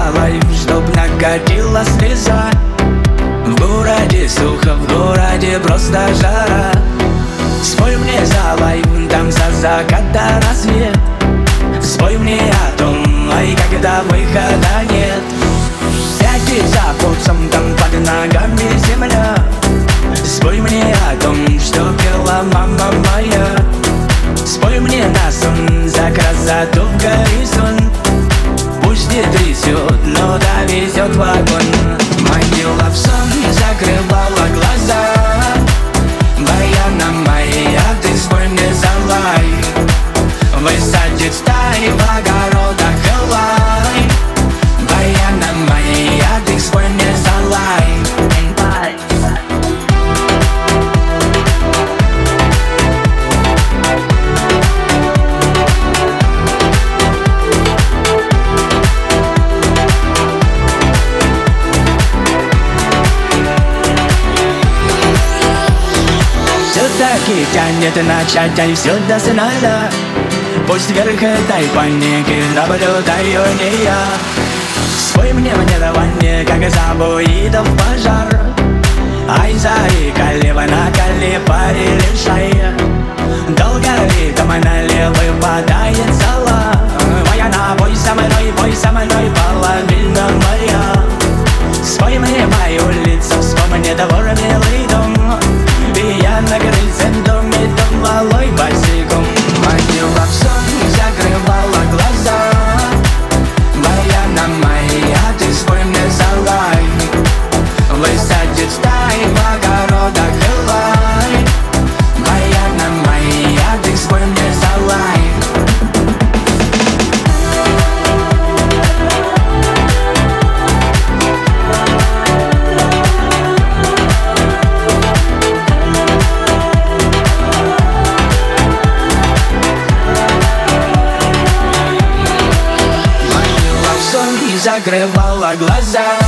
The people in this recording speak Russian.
залай, чтоб накатила слеза. В городе сухо, в городе просто жара. Спой мне залай, там за закат до рассвет. Спой мне о том, ай, когда выхода нет. Сядьте за пульсом, там под ногами земля. Спой мне о том, что пела мама моя. Спой мне на сон за красоту в горизонт не трясет, но довезет вагон. Манила Все-таки тянет начать, а все дознально Пусть вверх этой паники наблюдаю не я. Спой мне давание, как забуидов пожар. Ай, заика, лево на коле решай Долго ли там налево выпадает зала Моя на бой со мной, бой со мной, половина моя Bye. Закрывала глаза